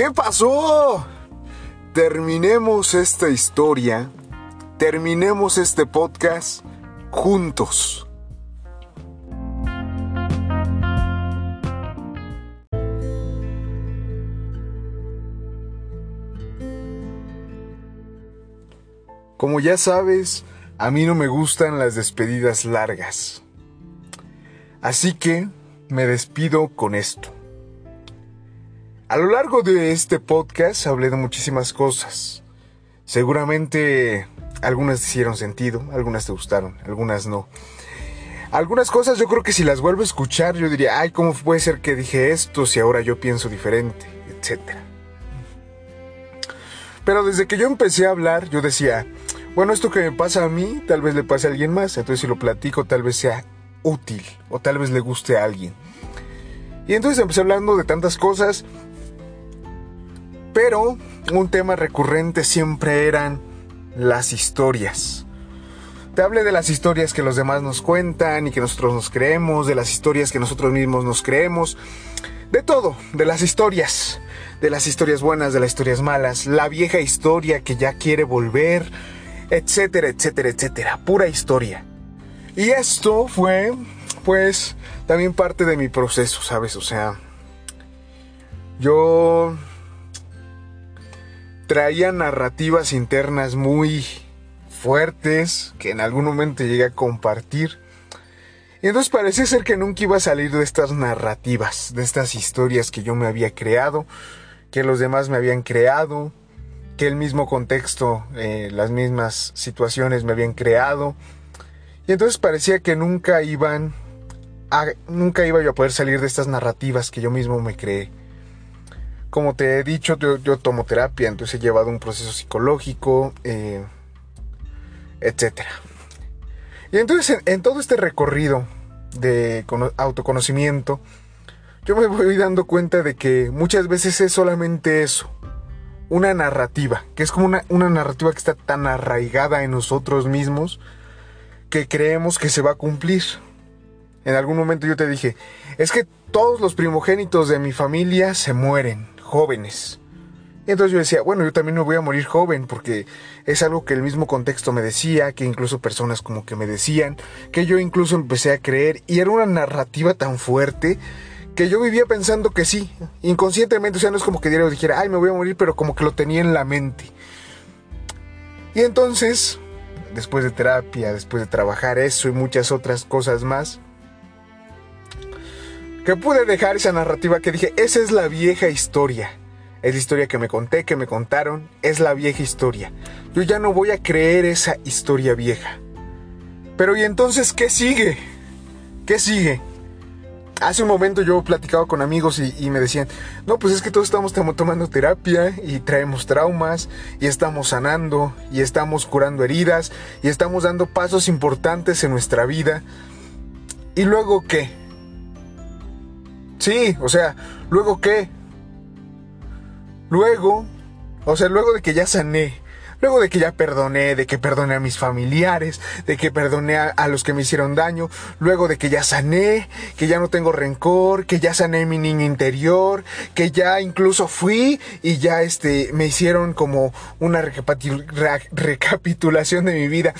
¿Qué pasó? Terminemos esta historia, terminemos este podcast juntos. Como ya sabes, a mí no me gustan las despedidas largas. Así que me despido con esto. A lo largo de este podcast hablé de muchísimas cosas. Seguramente algunas hicieron sentido, algunas te gustaron, algunas no. Algunas cosas yo creo que si las vuelvo a escuchar yo diría, ay, ¿cómo puede ser que dije esto si ahora yo pienso diferente? Etcétera. Pero desde que yo empecé a hablar, yo decía, bueno, esto que me pasa a mí, tal vez le pase a alguien más, entonces si lo platico, tal vez sea útil o tal vez le guste a alguien. Y entonces empecé hablando de tantas cosas, pero un tema recurrente siempre eran las historias. Te hablé de las historias que los demás nos cuentan y que nosotros nos creemos, de las historias que nosotros mismos nos creemos, de todo, de las historias de las historias buenas, de las historias malas, la vieja historia que ya quiere volver, etcétera, etcétera, etcétera, pura historia. Y esto fue, pues, también parte de mi proceso, ¿sabes? O sea, yo traía narrativas internas muy fuertes que en algún momento llegué a compartir. Y entonces parecía ser que nunca iba a salir de estas narrativas, de estas historias que yo me había creado, que los demás me habían creado, que el mismo contexto, eh, las mismas situaciones me habían creado. Y entonces parecía que nunca iban a, nunca iba yo a poder salir de estas narrativas que yo mismo me creé. Como te he dicho, yo, tomo terapia, entonces he llevado un proceso psicológico, eh, etc. Y entonces en todo este recorrido de autoconocimiento, yo me voy dando cuenta de que muchas veces es solamente eso, una narrativa, que es como una, narrativa que está tan arraigada en nosotros mismos que creemos que se va a cumplir. En algún momento yo te dije, es que todos los primogénitos de mi familia se mueren, jóvenes. Y entonces yo decía, bueno, yo también me voy a morir joven porque es algo que el mismo contexto me decía, que incluso personas como que me decían, que yo incluso empecé a creer y era una narrativa tan fuerte que yo vivía pensando que sí, inconscientemente, o sea, no es como que diario dijera, ay, me voy a morir, pero como que lo tenía en la mente. Y entonces, después de terapia, después de trabajar eso y muchas otras cosas más, que pude dejar esa narrativa que dije, esa es la vieja historia. Es la historia que me conté, que me contaron, es la vieja historia. Yo ya no voy a creer esa historia vieja. Pero ¿y entonces qué sigue? ¿Qué sigue? hace un momento yo platicaba con amigos y, me decían, no, pues es que todos estamos tomando terapia y traemos traumas y estamos sanando y estamos curando heridas y estamos dando pasos importantes en nuestra vida. ¿Y luego qué? Sí, o sea, ¿luego qué? Luego, o sea, luego de que ya sané, Luego de que ya perdoné, de que perdoné a mis familiares, de que perdoné a, los que me hicieron daño, luego de que ya sané, que ya no tengo rencor, que ya sané mi niño interior, que ya incluso fui y ya este me hicieron como una recapitulación de mi vida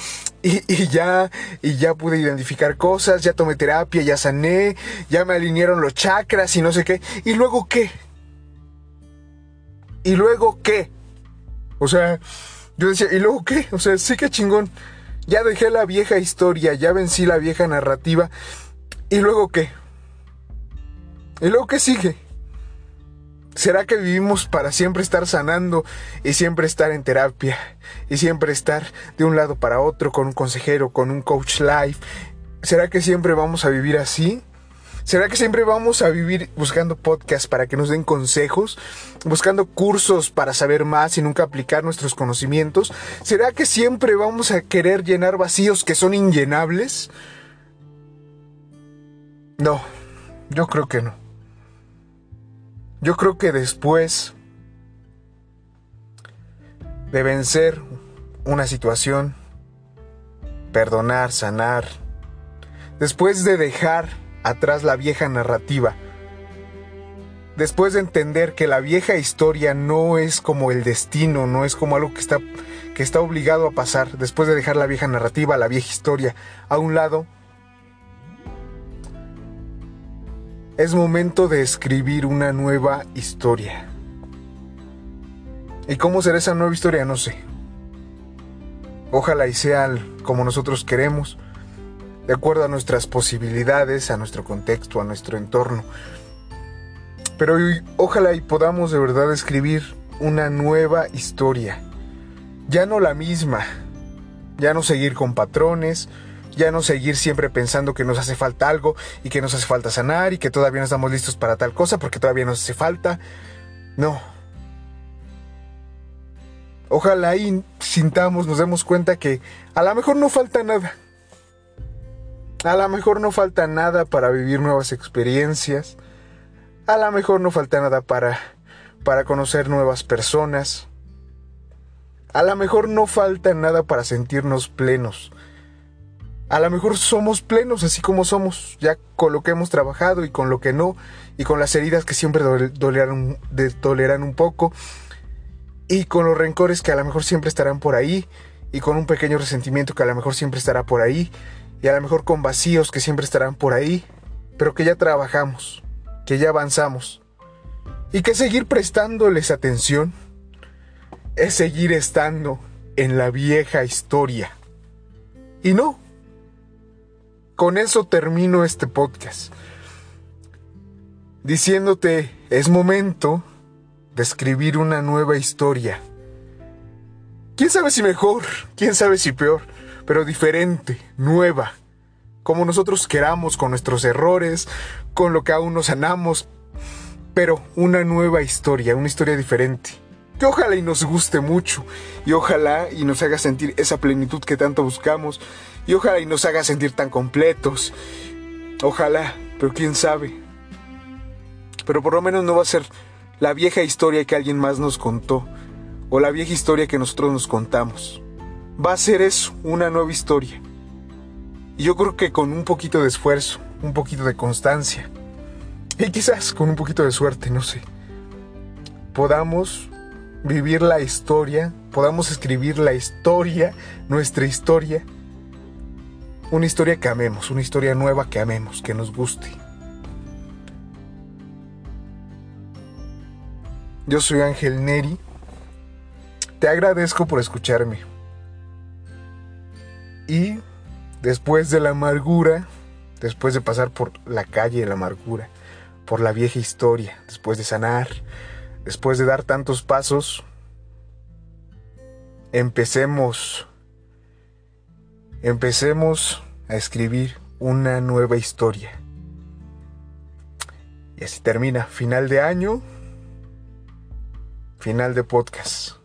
y, y, ya y ya pude identificar cosas, ya tomé terapia, ya sané, ya me alinearon los chakras y no sé qué. ¿Y luego qué? ¿Y luego qué? O sea, yo decía, ¿y luego qué? O sea, sí que chingón. Ya dejé la vieja historia, ya vencí la vieja narrativa. ¿Y luego qué? ¿Y luego qué sigue? ¿Será que vivimos para siempre estar sanando y siempre estar en terapia y siempre estar de un lado para otro con un consejero, con un coach live? ¿Será que siempre vamos a vivir así? ¿Será que siempre vamos a vivir buscando podcasts para que nos den consejos? ¿Buscando cursos para saber más y nunca aplicar nuestros conocimientos? ¿Será que siempre vamos a querer llenar vacíos que son inllenables? No, yo creo que no. Yo creo que después de vencer una situación, perdonar, sanar, después de dejar atrás la vieja narrativa. después de entender que la vieja historia no es como el destino, no es como algo que está, que está obligado a pasar, después de dejar la vieja narrativa, la vieja historia a un lado, es momento de escribir una nueva historia. ¿Y cómo será esa nueva historia? No sé. Ojalá y sea como nosotros queremos, de acuerdo a nuestras posibilidades, a nuestro contexto, a nuestro entorno. Pero ojalá y podamos de verdad escribir una nueva historia. Ya no la misma. Ya no seguir con patrones. Ya no seguir siempre pensando que nos hace falta algo y que nos hace falta sanar y que todavía no estamos listos para tal cosa porque todavía nos hace falta. No. Ojalá y sintamos, nos demos cuenta que a lo mejor no falta nada. A lo mejor no falta nada para vivir nuevas experiencias a lo mejor no falta nada para, para conocer nuevas personas. A lo mejor no falta nada para sentirnos plenos. A lo mejor somos plenos así como somos, ya con lo que hemos trabajado y con lo que no, y con las heridas que siempre dolerán, toleran un poco, y con los rencores que a lo mejor siempre estarán por ahí, y con un pequeño resentimiento que a lo mejor siempre estará por ahí, y a lo mejor con vacíos que siempre estarán por ahí, pero que ya trabajamos que ya avanzamos y que seguir prestándoles atención es seguir estando en la vieja historia. Y no, con eso termino este podcast, diciéndote, es momento de escribir una nueva historia. ¿Quién sabe si mejor? ¿Quién sabe si peor? Pero diferente, nueva como nosotros queramos, con nuestros errores, con lo que aún nos sanamos, pero una nueva historia, una historia diferente. Que ojalá y nos guste mucho, y ojalá y nos haga sentir esa plenitud que tanto buscamos, y ojalá y nos haga sentir tan completos. Ojalá, pero quién sabe. Pero por lo menos no va a ser la vieja historia que alguien más nos contó, o la vieja historia que nosotros nos contamos. Va a ser eso, una nueva historia. Y yo creo que con un poquito de esfuerzo, un poquito de constancia, y quizás con un poquito de suerte, no sé, podamos vivir la historia, podamos escribir la historia, nuestra historia, una historia que amemos, una historia nueva que amemos, que nos guste. Yo soy Ángel Neri. Te agradezco por escucharme. Y Después de la amargura, después de pasar por la calle de la amargura, por la vieja historia, después de sanar, después de dar tantos pasos, empecemos, empecemos a escribir una nueva historia. Y así termina, final de año, final de podcast.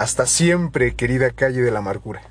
Hasta siempre, querida calle de la amargura.